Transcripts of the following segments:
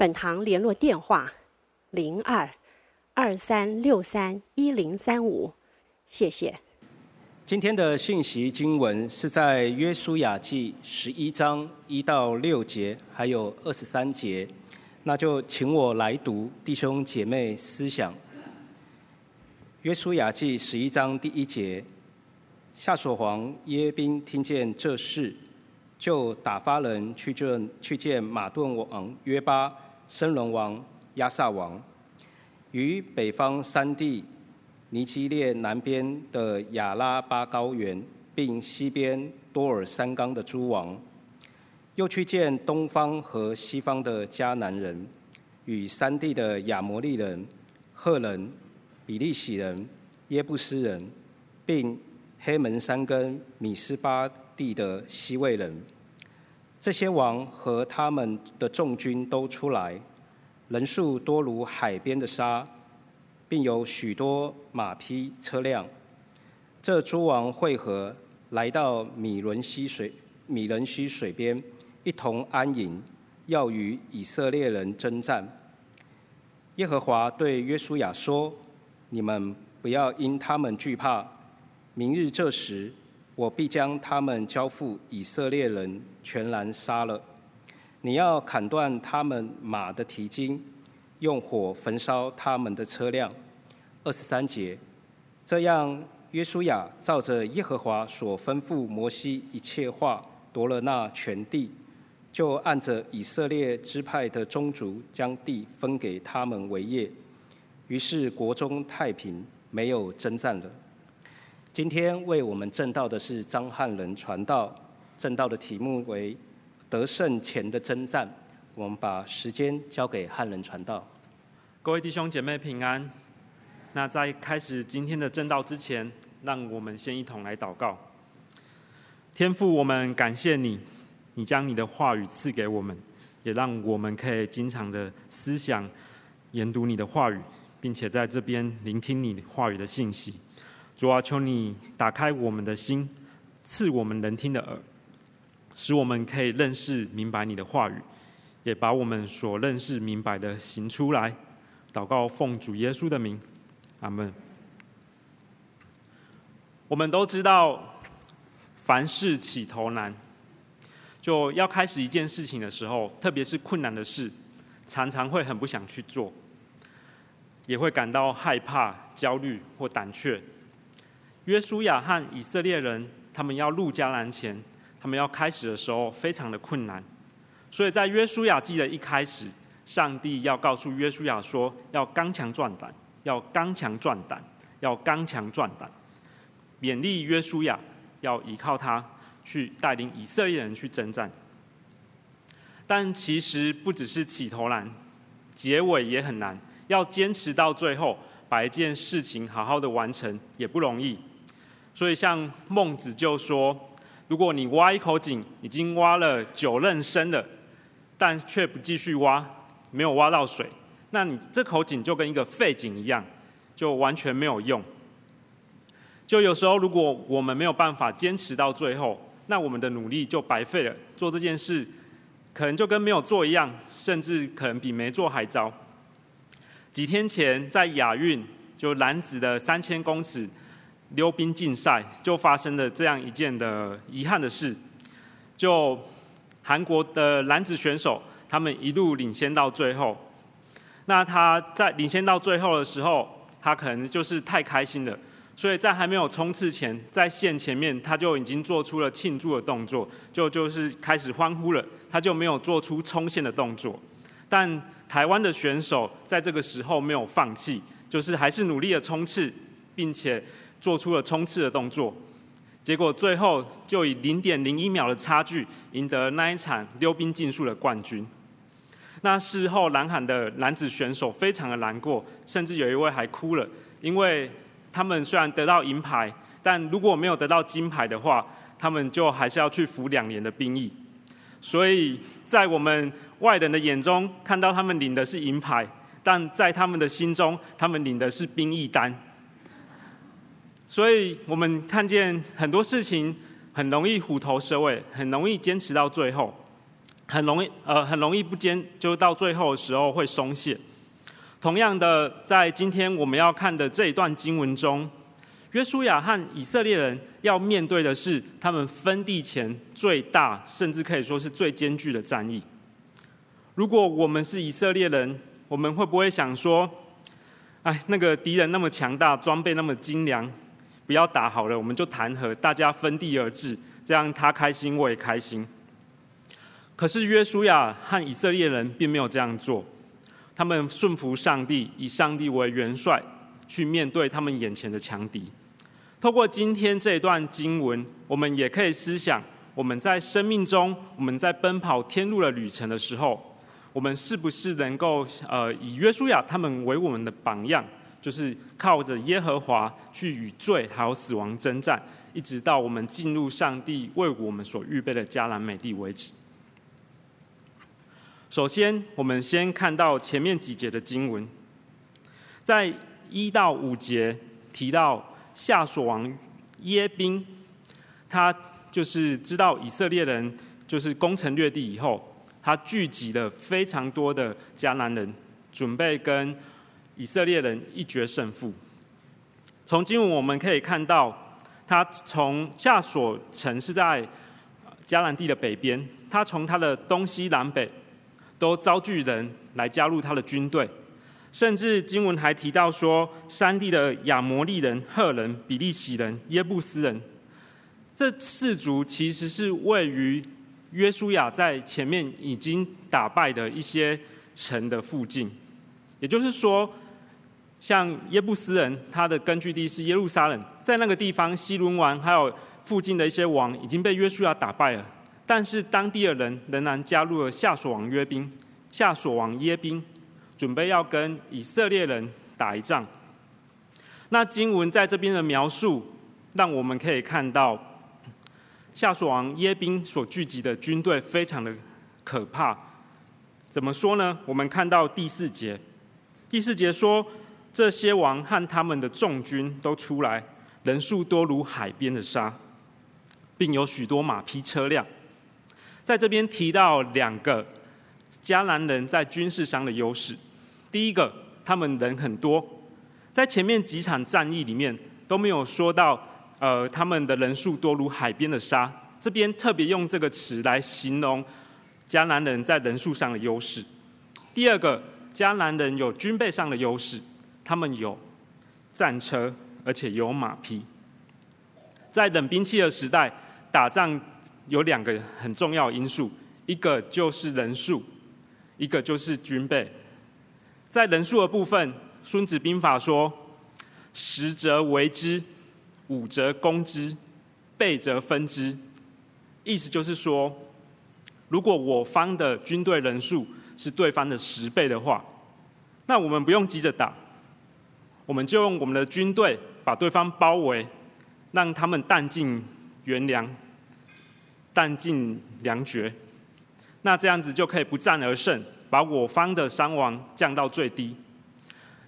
本堂联络电话：零二二三六三一零三五，谢谢。今天的信息经文是在约书亚记十一章一到六节，还有二十三节。那就请我来读，弟兄姐妹思想。约书亚记十一章第一节：夏所皇耶宾听见这事，就打发人去见去见马顿王约巴。申伦王亚萨王与北方山地尼基列南边的亚拉巴高原，并西边多尔山冈的诸王，又去见东方和西方的迦南人，与山地的亚摩利人、赫人、比利洗人、耶布斯人，并黑门山跟米斯巴地的西魏人。这些王和他们的众军都出来，人数多如海边的沙，并有许多马匹车辆。这诸王会合，来到米伦溪水米伦溪水边，一同安营，要与以色列人征战。耶和华对约书亚说：“你们不要因他们惧怕，明日这时。”我必将他们交付以色列人，全然杀了。你要砍断他们马的蹄筋，用火焚烧他们的车辆。二十三节，这样约书亚照着耶和华所吩咐摩西一切话，夺了那全地，就按着以色列支派的宗族，将地分给他们为业。于是国中太平，没有征战了。今天为我们证道的是张汉仁传道，证道的题目为“得胜前的征战”。我们把时间交给汉仁传道。各位弟兄姐妹平安。那在开始今天的证道之前，让我们先一同来祷告。天父，我们感谢你，你将你的话语赐给我们，也让我们可以经常的思想、研读你的话语，并且在这边聆听你话语的信息。主啊，求你打开我们的心，赐我们能听的耳，使我们可以认识明白你的话语，也把我们所认识明白的行出来。祷告奉主耶稣的名，阿门。我们都知道，凡事起头难，就要开始一件事情的时候，特别是困难的事，常常会很不想去做，也会感到害怕、焦虑或胆怯。约书亚和以色列人，他们要入迦南前，他们要开始的时候非常的困难，所以在约书亚记的一开始，上帝要告诉约书亚说，要刚强壮胆，要刚强壮胆，要刚强壮胆，勉励约书亚要依靠他去带领以色列人去征战。但其实不只是起头难，结尾也很难，要坚持到最后，把一件事情好好的完成也不容易。所以，像孟子就说：“如果你挖一口井，已经挖了九仞深了，但却不继续挖，没有挖到水，那你这口井就跟一个废井一样，就完全没有用。就有时候，如果我们没有办法坚持到最后，那我们的努力就白费了。做这件事，可能就跟没有做一样，甚至可能比没做还糟。几天前，在亚运，就男子的三千公尺。”溜冰竞赛就发生了这样一件的遗憾的事，就韩国的男子选手，他们一路领先到最后，那他在领先到最后的时候，他可能就是太开心了，所以在还没有冲刺前，在线前面他就已经做出了庆祝的动作，就就是开始欢呼了，他就没有做出冲线的动作，但台湾的选手在这个时候没有放弃，就是还是努力的冲刺，并且。做出了冲刺的动作，结果最后就以零点零一秒的差距赢得那一场溜冰竞速的冠军。那事后南韩的男子选手非常的难过，甚至有一位还哭了，因为他们虽然得到银牌，但如果没有得到金牌的话，他们就还是要去服两年的兵役。所以在我们外人的眼中，看到他们领的是银牌，但在他们的心中，他们领的是兵役单。所以我们看见很多事情很容易虎头蛇尾，很容易坚持到最后。很容易，呃，很容易不坚，就到最后的时候会松懈。同样的，在今天我们要看的这一段经文中，约书亚和以色列人要面对的是他们分地前最大，甚至可以说是最艰巨的战役。如果我们是以色列人，我们会不会想说：“哎，那个敌人那么强大，装备那么精良，不要打好了，我们就谈和，大家分地而治，这样他开心，我也开心。”可是约书亚和以色列人并没有这样做，他们顺服上帝，以上帝为元帅，去面对他们眼前的强敌。透过今天这一段经文，我们也可以思想：我们在生命中，我们在奔跑天路的旅程的时候，我们是不是能够呃以约书亚他们为我们的榜样，就是靠着耶和华去与罪还有死亡征战，一直到我们进入上帝为我们所预备的迦南美地为止。首先，我们先看到前面几节的经文，在一到五节提到夏所王耶宾，他就是知道以色列人就是攻城略地以后，他聚集了非常多的迦南人，准备跟以色列人一决胜负。从经文我们可以看到，他从下所城是在迦南地的北边，他从他的东西南北。都招聚人来加入他的军队，甚至经文还提到说，山地的亚摩利人、赫人、比利洗人、耶布斯人，这四族其实是位于约书亚在前面已经打败的一些城的附近。也就是说，像耶布斯人，他的根据地是耶路撒冷，在那个地方，西伦王还有附近的一些王已经被约书亚打败了。但是当地的人仍然加入了夏索王约宾、夏索王耶宾，准备要跟以色列人打一仗。那经文在这边的描述，让我们可以看到夏索王耶宾所聚集的军队非常的可怕。怎么说呢？我们看到第四节，第四节说，这些王和他们的众军都出来，人数多如海边的沙，并有许多马匹车辆。在这边提到两个迦南人在军事上的优势。第一个，他们人很多，在前面几场战役里面都没有说到，呃，他们的人数多如海边的沙。这边特别用这个词来形容迦南人在人数上的优势。第二个，迦南人有军备上的优势，他们有战车，而且有马匹。在冷兵器的时代，打仗。有两个很重要因素，一个就是人数，一个就是军备。在人数的部分，《孙子兵法》说：“十则围之，五则攻之，倍则分之。”意思就是说，如果我方的军队人数是对方的十倍的话，那我们不用急着打，我们就用我们的军队把对方包围，让他们弹尽援粮。弹尽粮绝，那这样子就可以不战而胜，把我方的伤亡降到最低。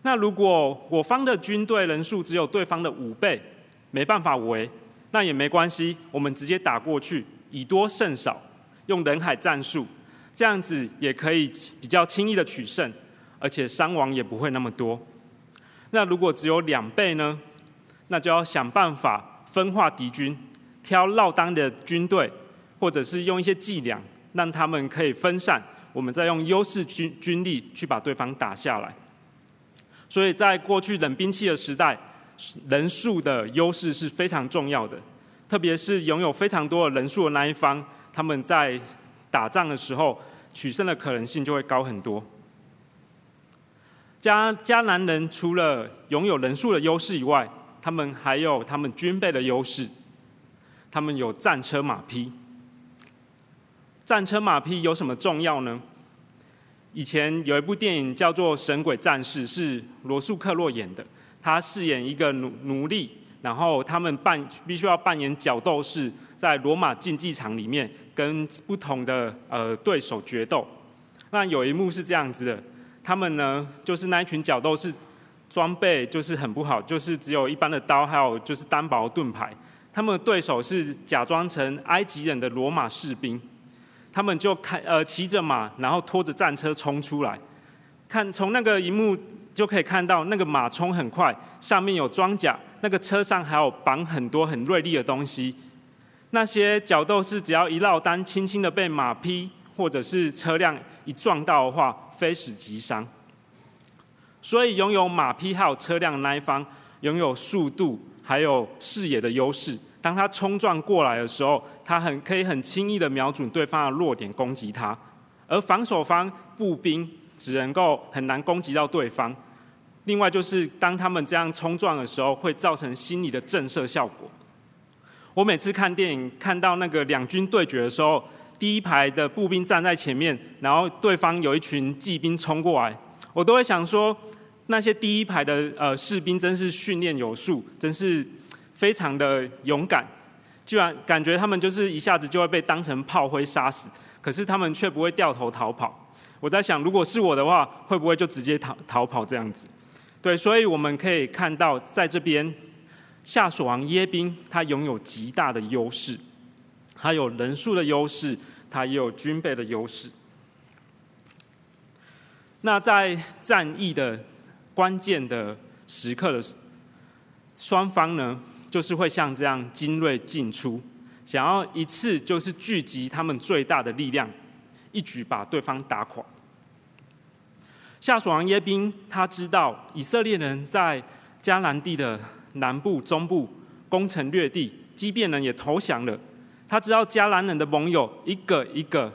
那如果我方的军队人数只有对方的五倍，没办法围，那也没关系，我们直接打过去，以多胜少，用人海战术，这样子也可以比较轻易的取胜，而且伤亡也不会那么多。那如果只有两倍呢？那就要想办法分化敌军，挑落单的军队。或者是用一些伎俩，让他们可以分散，我们再用优势军军力去把对方打下来。所以在过去冷兵器的时代，人数的优势是非常重要的，特别是拥有非常多的人数的那一方，他们在打仗的时候取胜的可能性就会高很多。迦迦南人除了拥有人数的优势以外，他们还有他们军备的优势，他们有战车马匹。战车马匹有什么重要呢？以前有一部电影叫做《神鬼战士》，是罗素克洛演的，他饰演一个奴奴隶，然后他们扮必须要扮演角斗士，在罗马竞技场里面跟不同的呃对手决斗。那有一幕是这样子的，他们呢就是那一群角斗士。装备就是很不好，就是只有一般的刀，还有就是单薄盾牌。他们的对手是假装成埃及人的罗马士兵，他们就开呃骑着马，然后拖着战车冲出来。看从那个荧幕就可以看到，那个马冲很快，上面有装甲，那个车上还有绑很多很锐利的东西。那些角斗士只要一落单，轻轻的被马劈或者是车辆一撞到的话，非死即伤。所以拥有马匹还有车辆那一方，拥有速度还有视野的优势。当他冲撞过来的时候，他很可以很轻易的瞄准对方的弱点攻击他。而防守方步兵只能够很难攻击到对方。另外就是当他们这样冲撞的时候，会造成心理的震慑效果。我每次看电影看到那个两军对决的时候，第一排的步兵站在前面，然后对方有一群骑兵冲过来。我都会想说，那些第一排的呃士兵真是训练有素，真是非常的勇敢。居然感觉他们就是一下子就会被当成炮灰杀死，可是他们却不会掉头逃跑。我在想，如果是我的话，会不会就直接逃逃跑这样子？对，所以我们可以看到，在这边夏所王耶宾他拥有极大的优势，他有人数的优势，他也有军备的优势。那在战役的关键的时刻的双方呢，就是会像这样精锐进出，想要一次就是聚集他们最大的力量，一举把对方打垮。夏属王耶宾他知道以色列人在迦南地的南部、中部攻城略地，即便人也投降了。他知道迦南人的盟友一个一个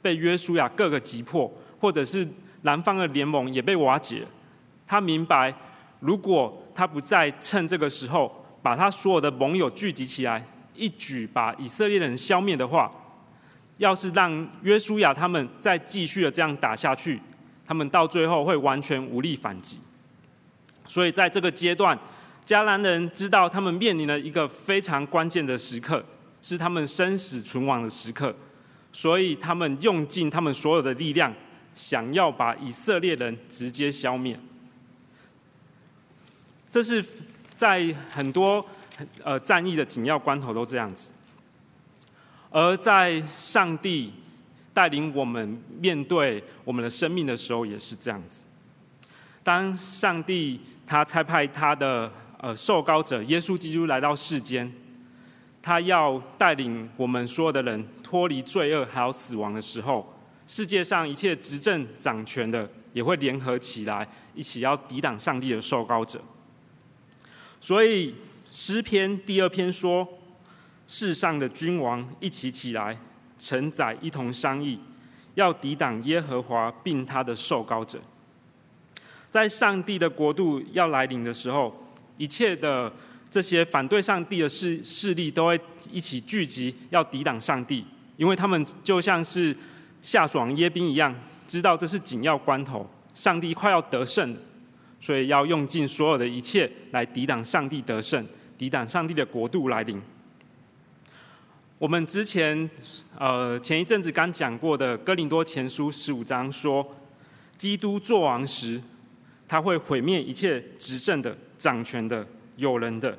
被约书亚各个击破，或者是。南方的联盟也被瓦解，他明白，如果他不再趁这个时候把他所有的盟友聚集起来，一举把以色列人消灭的话，要是让约书亚他们再继续的这样打下去，他们到最后会完全无力反击。所以在这个阶段，迦南人知道他们面临了一个非常关键的时刻，是他们生死存亡的时刻，所以他们用尽他们所有的力量。想要把以色列人直接消灭，这是在很多呃战役的紧要关头都这样子。而在上帝带领我们面对我们的生命的时候，也是这样子。当上帝他差派他的呃受膏者耶稣基督来到世间，他要带领我们所有的人脱离罪恶还有死亡的时候。世界上一切执政掌权的也会联合起来，一起要抵挡上帝的受膏者。所以诗篇第二篇说：“世上的君王一起起来，臣宰一同商议，要抵挡耶和华并他的受膏者。”在上帝的国度要来临的时候，一切的这些反对上帝的势势力都会一起聚集，要抵挡上帝，因为他们就像是。夏爽耶宾一样，知道这是紧要关头，上帝快要得胜，所以要用尽所有的一切来抵挡上帝得胜，抵挡上帝的国度来临。我们之前呃前一阵子刚讲过的哥林多前书十五章说，基督作王时，他会毁灭一切执政的、掌权的、有人的，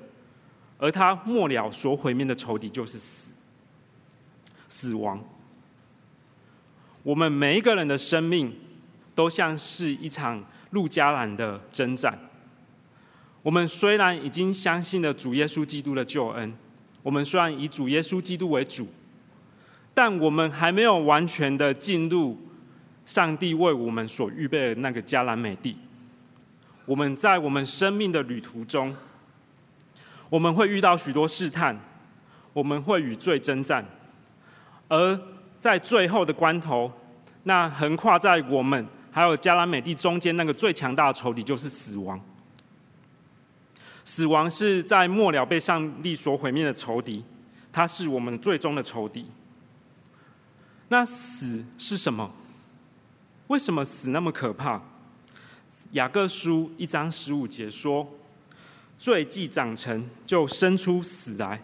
而他末了所毁灭的仇敌就是死，死亡。我们每一个人的生命，都像是一场路加兰的征战。我们虽然已经相信了主耶稣基督的救恩，我们虽然以主耶稣基督为主，但我们还没有完全的进入上帝为我们所预备的那个迦南美地。我们在我们生命的旅途中，我们会遇到许多试探，我们会与罪征战，而在最后的关头，那横跨在我们还有迦南美地中间那个最强大的仇敌就是死亡。死亡是在末了被上帝所毁灭的仇敌，它是我们最终的仇敌。那死是什么？为什么死那么可怕？雅各书一章十五节说：“罪既长成，就生出死来。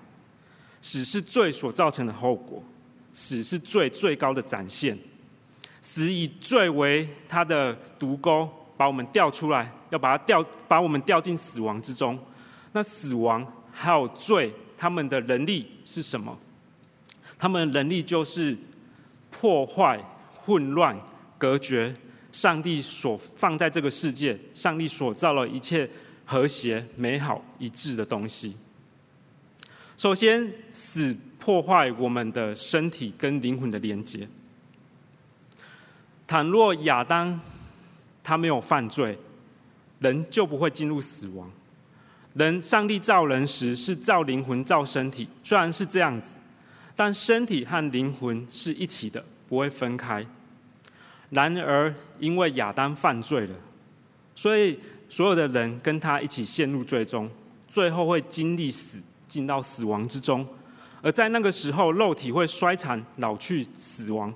死是罪所造成的后果，死是罪最高的展现。死以罪为他的毒钩，把我们吊出来，要把它吊，把我们吊进死亡之中。那死亡还有罪，他们的能力是什么？他们的能力就是破坏、混乱、隔绝。”上帝所放在这个世界，上帝所造了一切和谐、美好、一致的东西。首先，死破坏我们的身体跟灵魂的连接。倘若亚当他没有犯罪，人就不会进入死亡。人，上帝造人时是造灵魂、造身体，虽然是这样子，但身体和灵魂是一起的，不会分开。然而，因为亚当犯罪了，所以所有的人跟他一起陷入罪中，最后会经历死，进到死亡之中。而在那个时候，肉体会衰残、老去、死亡，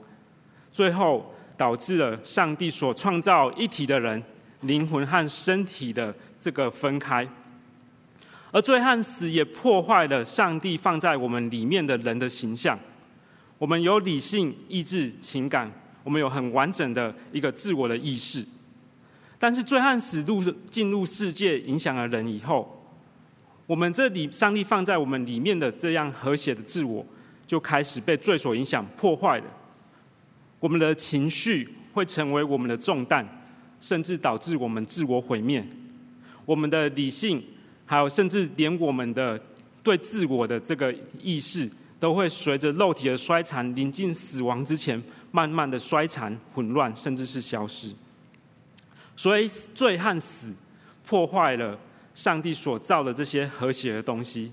最后导致了上帝所创造一体的人，灵魂和身体的这个分开。而罪和死也破坏了上帝放在我们里面的人的形象。我们有理性、意志、情感。我们有很完整的一个自我的意识，但是罪和死入进入世界，影响了人以后，我们这里上帝放在我们里面的这样和谐的自我，就开始被罪所影响破坏了。我们的情绪会成为我们的重担，甚至导致我们自我毁灭。我们的理性，还有甚至连我们的对自我的这个意识，都会随着肉体的衰残，临近死亡之前。慢慢的衰残、混乱，甚至是消失。所以罪和死破坏了上帝所造的这些和谐的东西，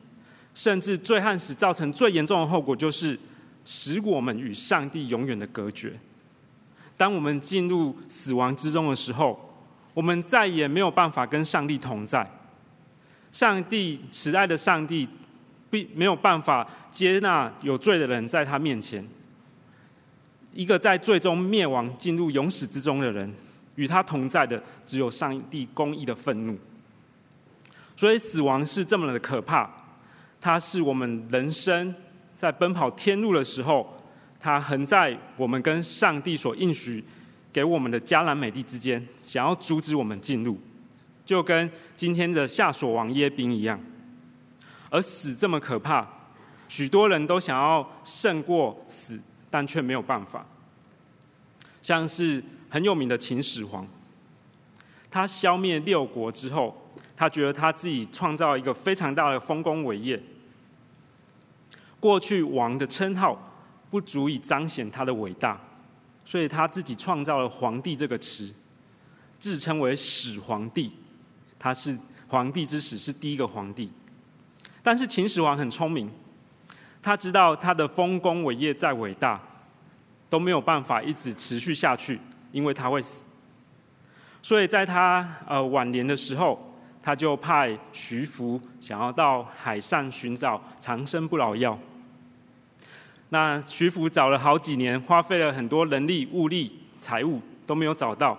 甚至罪和死造成最严重的后果，就是使我们与上帝永远的隔绝。当我们进入死亡之中的时候，我们再也没有办法跟上帝同在。上帝慈爱的上帝并没有办法接纳有罪的人在他面前。一个在最终灭亡、进入永死之中的人，与他同在的只有上帝公义的愤怒。所以死亡是这么的可怕，它是我们人生在奔跑天路的时候，它横在我们跟上帝所应许给我们的迦南美地之间，想要阻止我们进入，就跟今天的夏所王耶宾一样。而死这么可怕，许多人都想要胜过死。但却没有办法，像是很有名的秦始皇，他消灭六国之后，他觉得他自己创造一个非常大的丰功伟业。过去王的称号不足以彰显他的伟大，所以他自己创造了“皇帝”这个词，自称为始皇帝。他是皇帝之始，是第一个皇帝。但是秦始皇很聪明。他知道他的丰功伟业再伟大，都没有办法一直持续下去，因为他会死。所以在他呃晚年的时候，他就派徐福想要到海上寻找长生不老药。那徐福找了好几年，花费了很多人力、物力、财物都没有找到。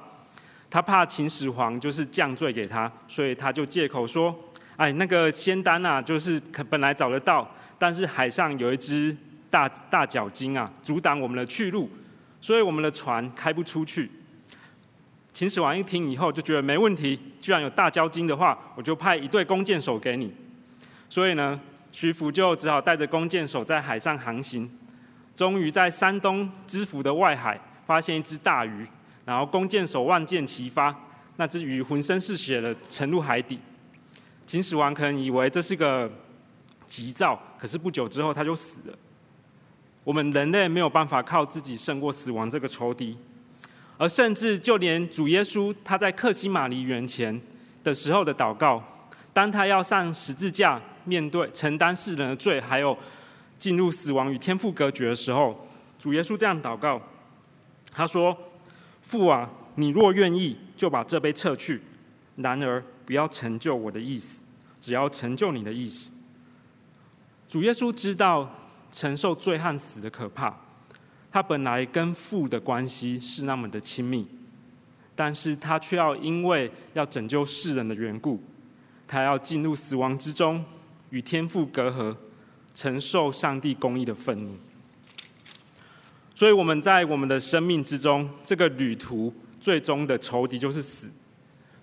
他怕秦始皇就是降罪给他，所以他就借口说：“哎，那个仙丹啊，就是本来找得到。”但是海上有一只大大角鲸啊，阻挡我们的去路，所以我们的船开不出去。秦始皇一听以后就觉得没问题，既然有大角鲸的话，我就派一队弓箭手给你。所以呢，徐福就只好带着弓箭手在海上航行，终于在山东知府的外海发现一只大鱼，然后弓箭手万箭齐发，那只鱼浑身是血的沉入海底。秦始皇可能以为这是个急躁，可是不久之后他就死了。我们人类没有办法靠自己胜过死亡这个仇敌，而甚至就连主耶稣他在克西马尼园前的时候的祷告，当他要上十字架面对承担世人的罪，还有进入死亡与天父隔绝的时候，主耶稣这样祷告，他说：“父啊，你若愿意，就把这杯撤去；然而不要成就我的意思，只要成就你的意思。”主耶稣知道承受罪和死的可怕，他本来跟父的关系是那么的亲密，但是他却要因为要拯救世人的缘故，他要进入死亡之中，与天父隔阂，承受上帝公义的愤怒。所以我们在我们的生命之中，这个旅途最终的仇敌就是死。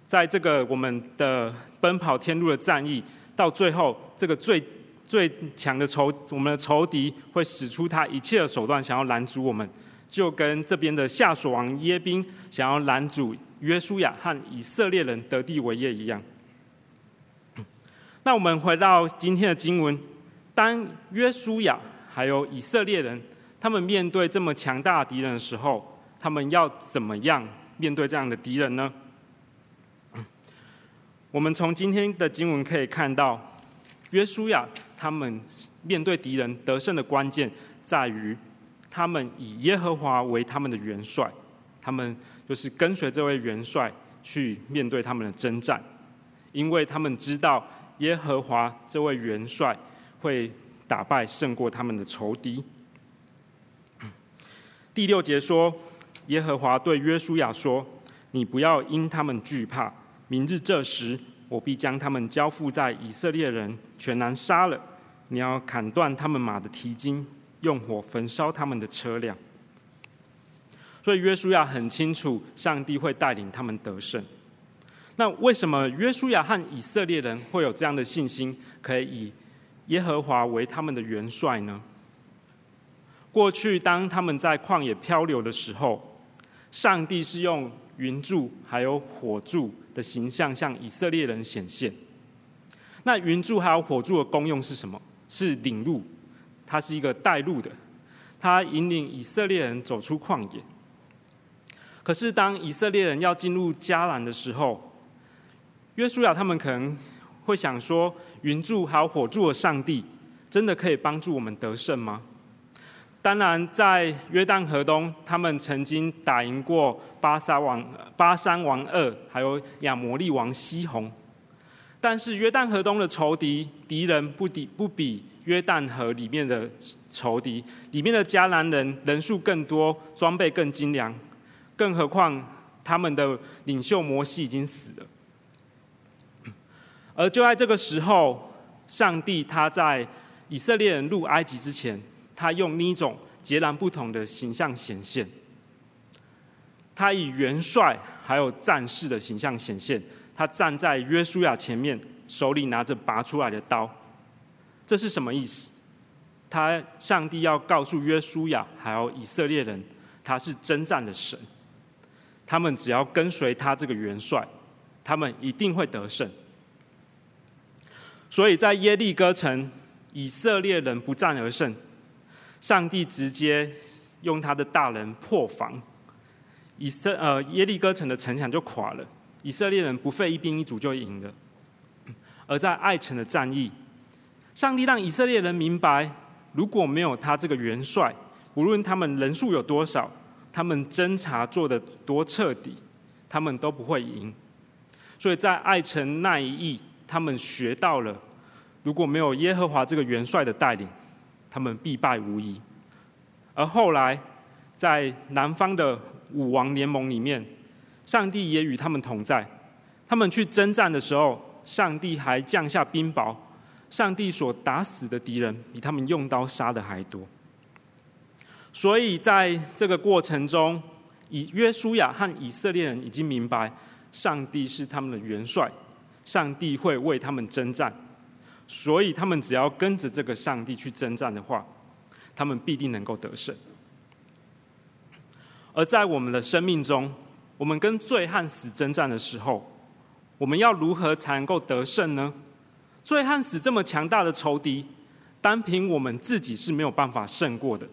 在这个我们的奔跑天路的战役，到最后，这个最最强的仇，我们的仇敌会使出他一切的手段，想要拦阻我们，就跟这边的夏琐王耶宾想要拦阻约书亚和以色列人得地为业一样。那我们回到今天的经文，当约书亚还有以色列人，他们面对这么强大的敌人的时候，他们要怎么样面对这样的敌人呢？我们从今天的经文可以看到，约书亚他们面对敌人得胜的关键在于，他们以耶和华为他们的元帅，他们就是跟随这位元帅去面对他们的征战，因为他们知道耶和华这位元帅会打败胜过他们的仇敌。第六节说，耶和华对约书亚说：“你不要因他们惧怕。”明日这时，我必将他们交付在以色列人全然杀了。你要砍断他们马的蹄筋，用火焚烧他们的车辆。所以约书亚很清楚，上帝会带领他们得胜。那为什么约书亚和以色列人会有这样的信心，可以以耶和华为他们的元帅呢？过去当他们在旷野漂流的时候，上帝是用云柱还有火柱。的形象向以色列人显现。那云柱还有火柱的功用是什么？是领路，它是一个带路的，它引领以色列人走出旷野。可是当以色列人要进入迦南的时候，约书亚他们可能会想说：云柱还有火柱的上帝，真的可以帮助我们得胜吗？当然，在约旦河东，他们曾经打赢过巴沙王、巴珊王二，还有亚摩利王西宏。但是约旦河东的仇敌敌人不敌不比约旦河里面的仇敌，里面的迦南人人数更多，装备更精良，更何况他们的领袖摩西已经死了。而就在这个时候，上帝他在以色列人入埃及之前。他用另一种截然不同的形象显现，他以元帅还有战士的形象显现。他站在约书亚前面，手里拿着拔出来的刀。这是什么意思？他上帝要告诉约书亚还有以色列人，他是征战的神。他们只要跟随他这个元帅，他们一定会得胜。所以在耶利哥城，以色列人不战而胜。上帝直接用他的大人破防，以色呃耶利哥城的城墙就垮了，以色列人不费一兵一卒就赢了。而在爱城的战役，上帝让以色列人明白，如果没有他这个元帅，无论他们人数有多少，他们侦查做得多彻底，他们都不会赢。所以在爱城那一役，他们学到了，如果没有耶和华这个元帅的带领。他们必败无疑，而后来在南方的五王联盟里面，上帝也与他们同在。他们去征战的时候，上帝还降下冰雹，上帝所打死的敌人比他们用刀杀的还多。所以在这个过程中，以约书亚和以色列人已经明白，上帝是他们的元帅，上帝会为他们征战。所以，他们只要跟着这个上帝去征战的话，他们必定能够得胜。而在我们的生命中，我们跟罪和死征战的时候，我们要如何才能够得胜呢？罪和死这么强大的仇敌，单凭我们自己是没有办法胜过的。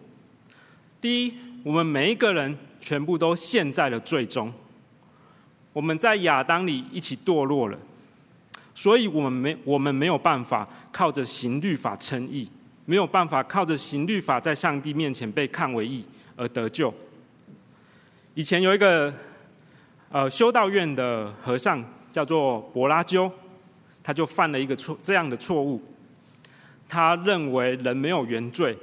第一，我们每一个人全部都陷在了罪中，我们在亚当里一起堕落了。所以，我们没我们没有办法靠着行律法称义，没有办法靠着行律法在上帝面前被看为义而得救。以前有一个呃修道院的和尚叫做柏拉鸠，他就犯了一个错这样的错误。他认为人没有原罪，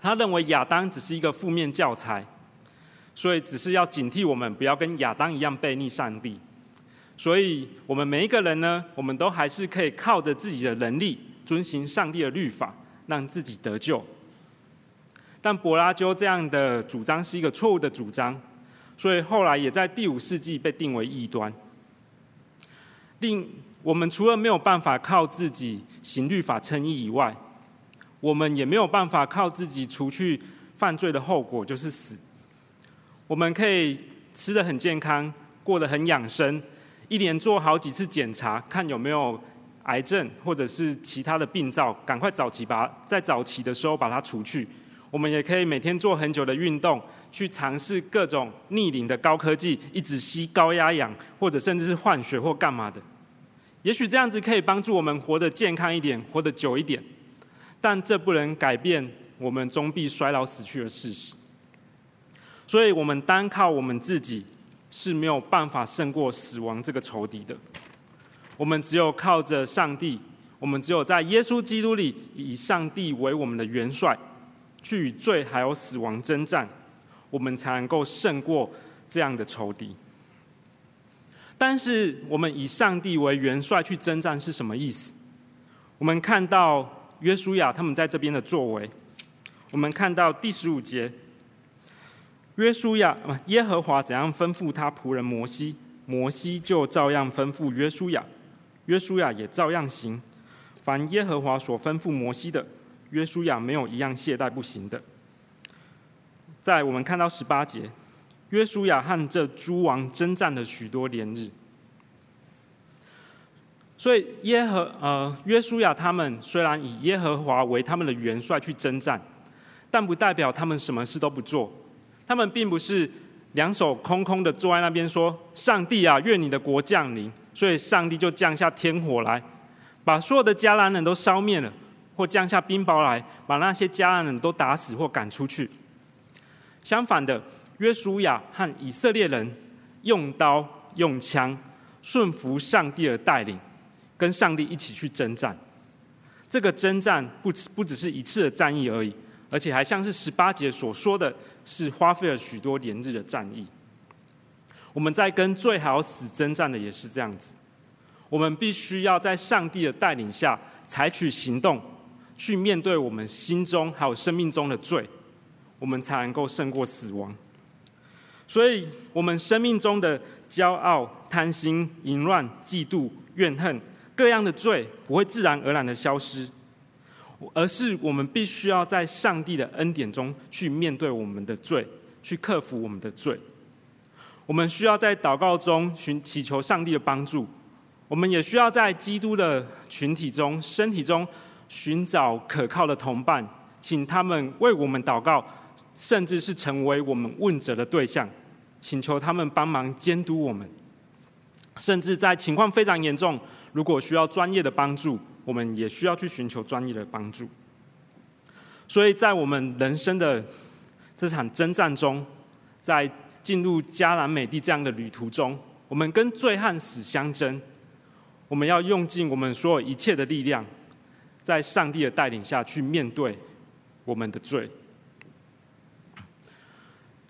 他认为亚当只是一个负面教材，所以只是要警惕我们不要跟亚当一样背逆上帝。所以我们每一个人呢，我们都还是可以靠着自己的能力，遵行上帝的律法，让自己得救。但柏拉鸠这样的主张是一个错误的主张，所以后来也在第五世纪被定为异端。另，我们除了没有办法靠自己行律法称义以外，我们也没有办法靠自己除去犯罪的后果，就是死。我们可以吃的很健康，过得很养生。一年做好几次检查，看有没有癌症或者是其他的病灶，赶快早期把在早期的时候把它除去。我们也可以每天做很久的运动，去尝试各种逆龄的高科技，一直吸高压氧，或者甚至是换血或干嘛的。也许这样子可以帮助我们活得健康一点，活得久一点。但这不能改变我们终必衰老死去的事实。所以，我们单靠我们自己。是没有办法胜过死亡这个仇敌的。我们只有靠着上帝，我们只有在耶稣基督里，以上帝为我们的元帅，去与罪还有死亡征战，我们才能够胜过这样的仇敌。但是，我们以上帝为元帅去征战是什么意思？我们看到约书亚他们在这边的作为，我们看到第十五节。约书亚，耶和华怎样吩咐他仆人摩西，摩西就照样吩咐约书亚，约书亚也照样行。凡耶和华所吩咐摩西的，约书亚没有一样懈怠不行的。在我们看到十八节，约书亚和这诸王征战了许多连日。所以耶和呃约书亚他们虽然以耶和华为他们的元帅去征战，但不代表他们什么事都不做。他们并不是两手空空的坐在那边说：“上帝啊，愿你的国降临。”所以上帝就降下天火来，把所有的迦南人都烧灭了，或降下冰雹来，把那些迦南人都打死或赶出去。相反的，约书亚和以色列人用刀用枪，顺服上帝的带领，跟上帝一起去征战。这个征战不不只是一次的战役而已。而且还像是十八节所说的是花费了许多连日的战役。我们在跟最好死征战的也是这样子。我们必须要在上帝的带领下采取行动，去面对我们心中还有生命中的罪，我们才能够胜过死亡。所以，我们生命中的骄傲、贪心、淫乱、嫉妒、怨恨，各样的罪不会自然而然的消失。而是我们必须要在上帝的恩典中去面对我们的罪，去克服我们的罪。我们需要在祷告中寻祈求上帝的帮助，我们也需要在基督的群体中、身体中寻找可靠的同伴，请他们为我们祷告，甚至是成为我们问责的对象，请求他们帮忙监督我们。甚至在情况非常严重，如果需要专业的帮助。我们也需要去寻求专业的帮助，所以在我们人生的这场征战中，在进入迦南美地这样的旅途中，我们跟罪和死相争，我们要用尽我们所有一切的力量，在上帝的带领下去面对我们的罪，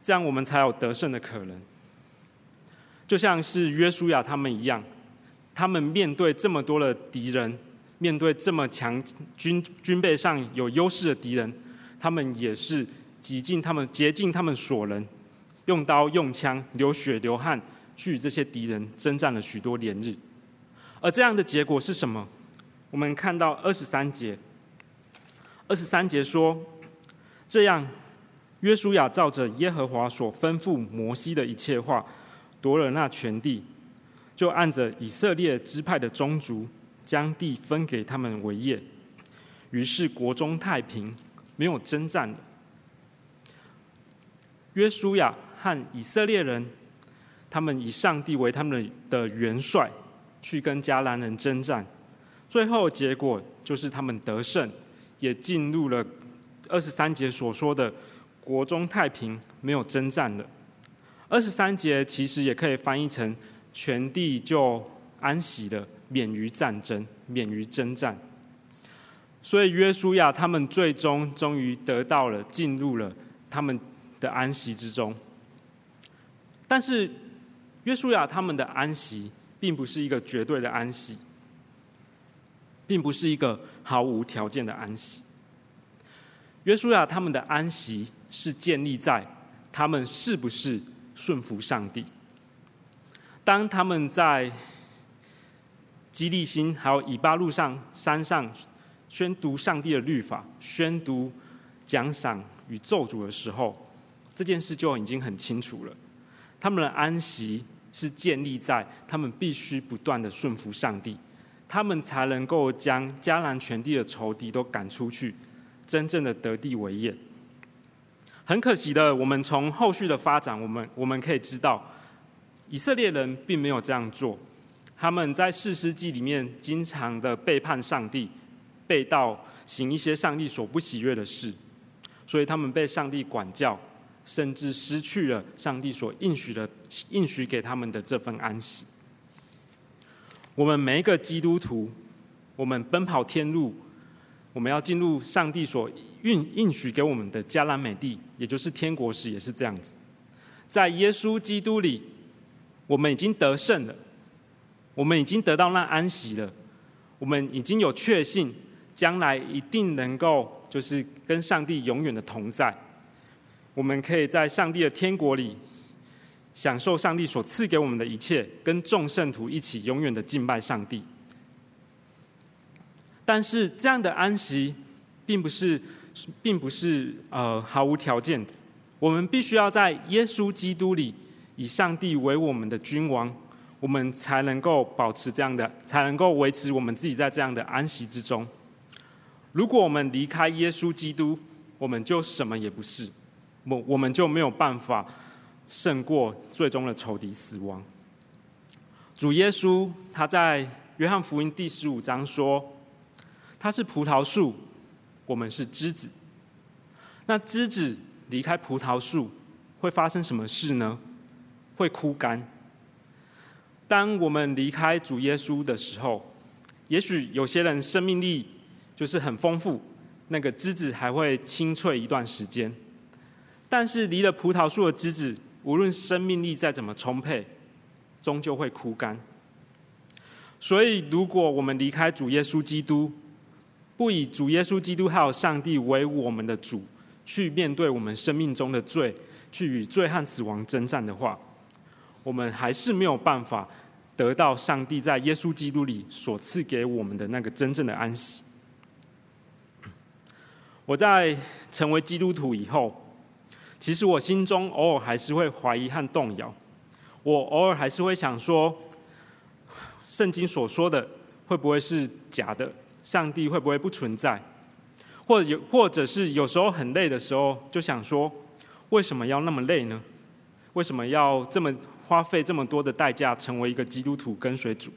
这样我们才有得胜的可能。就像是约书亚他们一样，他们面对这么多的敌人。面对这么强军军备上有优势的敌人，他们也是极尽他们竭尽他们所能，用刀用枪流血流汗去与这些敌人征战了许多连日。而这样的结果是什么？我们看到二十三节，二十三节说：“这样，约书亚照着耶和华所吩咐摩西的一切话，夺了那全地，就按着以色列支派的宗族。”将地分给他们为业，于是国中太平，没有征战。约书亚和以色列人，他们以上帝为他们的元帅，去跟迦南人征战，最后结果就是他们得胜，也进入了二十三节所说的国中太平，没有征战了。二十三节其实也可以翻译成全地就安息了。免于战争，免于征战，所以约书亚他们最终终于得到了进入了他们的安息之中。但是约书亚他们的安息，并不是一个绝对的安息，并不是一个毫无条件的安息。约书亚他们的安息是建立在他们是不是顺服上帝。当他们在基利心还有以巴路上山上宣读上帝的律法、宣读奖赏与咒诅的时候，这件事就已经很清楚了。他们的安息是建立在他们必须不断的顺服上帝，他们才能够将迦南全地的仇敌都赶出去，真正的得地为业。很可惜的，我们从后续的发展，我们我们可以知道，以色列人并没有这样做。他们在士师记里面经常的背叛上帝，背道行一些上帝所不喜悦的事，所以他们被上帝管教，甚至失去了上帝所应许的应许给他们的这份安息。我们每一个基督徒，我们奔跑天路，我们要进入上帝所应应许给我们的迦南美地，也就是天国时，也是这样子。在耶稣基督里，我们已经得胜了。我们已经得到那安息了，我们已经有确信，将来一定能够就是跟上帝永远的同在。我们可以在上帝的天国里，享受上帝所赐给我们的一切，跟众圣徒一起永远的敬拜上帝。但是这样的安息，并不是，并不是呃毫无条件的。我们必须要在耶稣基督里，以上帝为我们的君王。我们才能够保持这样的，才能够维持我们自己在这样的安息之中。如果我们离开耶稣基督，我们就什么也不是，我我们就没有办法胜过最终的仇敌死亡。主耶稣他在约翰福音第十五章说：“他是葡萄树，我们是枝子。那枝子离开葡萄树会发生什么事呢？会枯干。”当我们离开主耶稣的时候，也许有些人生命力就是很丰富，那个枝子还会青翠一段时间。但是离了葡萄树的枝子，无论生命力再怎么充沛，终究会枯干。所以，如果我们离开主耶稣基督，不以主耶稣基督还有上帝为我们的主，去面对我们生命中的罪，去与罪和死亡征战的话，我们还是没有办法得到上帝在耶稣基督里所赐给我们的那个真正的安息。我在成为基督徒以后，其实我心中偶尔还是会怀疑和动摇。我偶尔还是会想说，圣经所说的会不会是假的？上帝会不会不存在？或者有，或者是有时候很累的时候，就想说，为什么要那么累呢？为什么要这么？花费这么多的代价成为一个基督徒跟随主，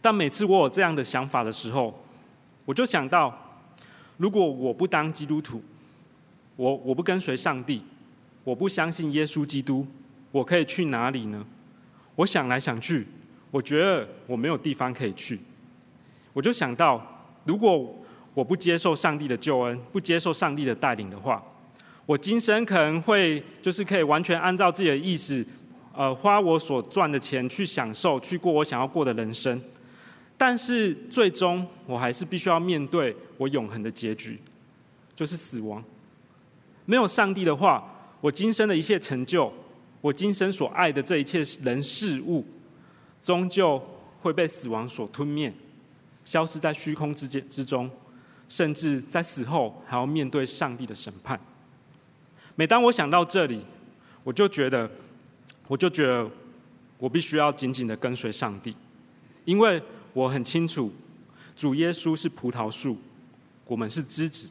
但每次我有这样的想法的时候，我就想到，如果我不当基督徒，我我不跟随上帝，我不相信耶稣基督，我可以去哪里呢？我想来想去，我觉得我没有地方可以去。我就想到，如果我不接受上帝的救恩，不接受上帝的带领的话。我今生可能会就是可以完全按照自己的意思，呃，花我所赚的钱去享受，去过我想要过的人生。但是最终我还是必须要面对我永恒的结局，就是死亡。没有上帝的话，我今生的一切成就，我今生所爱的这一切人事物，终究会被死亡所吞灭，消失在虚空之间之中，甚至在死后还要面对上帝的审判。每当我想到这里，我就觉得，我就觉得，我必须要紧紧的跟随上帝，因为我很清楚，主耶稣是葡萄树，我们是枝子，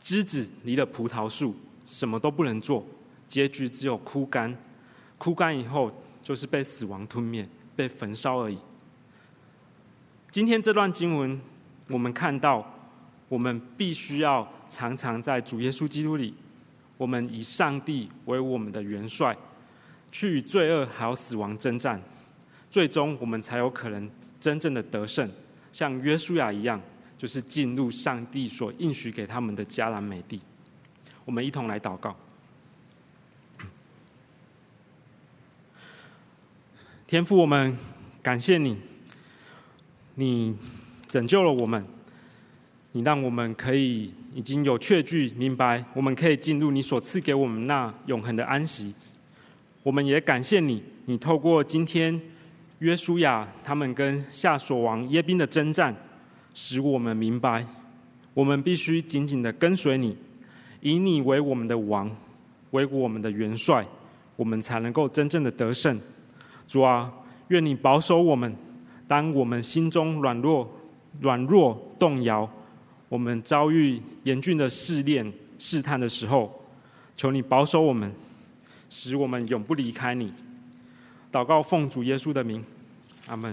枝子离了葡萄树，什么都不能做，结局只有枯干，枯干以后就是被死亡吞灭，被焚烧而已。今天这段经文，我们看到，我们必须要常常在主耶稣基督里。我们以上帝为我们的元帅，去与罪恶还有死亡征战，最终我们才有可能真正的得胜，像约书亚一样，就是进入上帝所应许给他们的迦南美地。我们一同来祷告。天父，我们感谢你，你拯救了我们，你让我们可以已经有确据明白，我们可以进入你所赐给我们那永恒的安息。我们也感谢你，你透过今天约书亚他们跟夏琐王耶宾的征战，使我们明白，我们必须紧紧的跟随你，以你为我们的王，为我们的元帅，我们才能够真正的得胜。主啊，愿你保守我们。当我们心中软弱、软弱动摇，我们遭遇严峻的试炼、试探的时候，求你保守我们，使我们永不离开你。祷告奉主耶稣的名，阿门。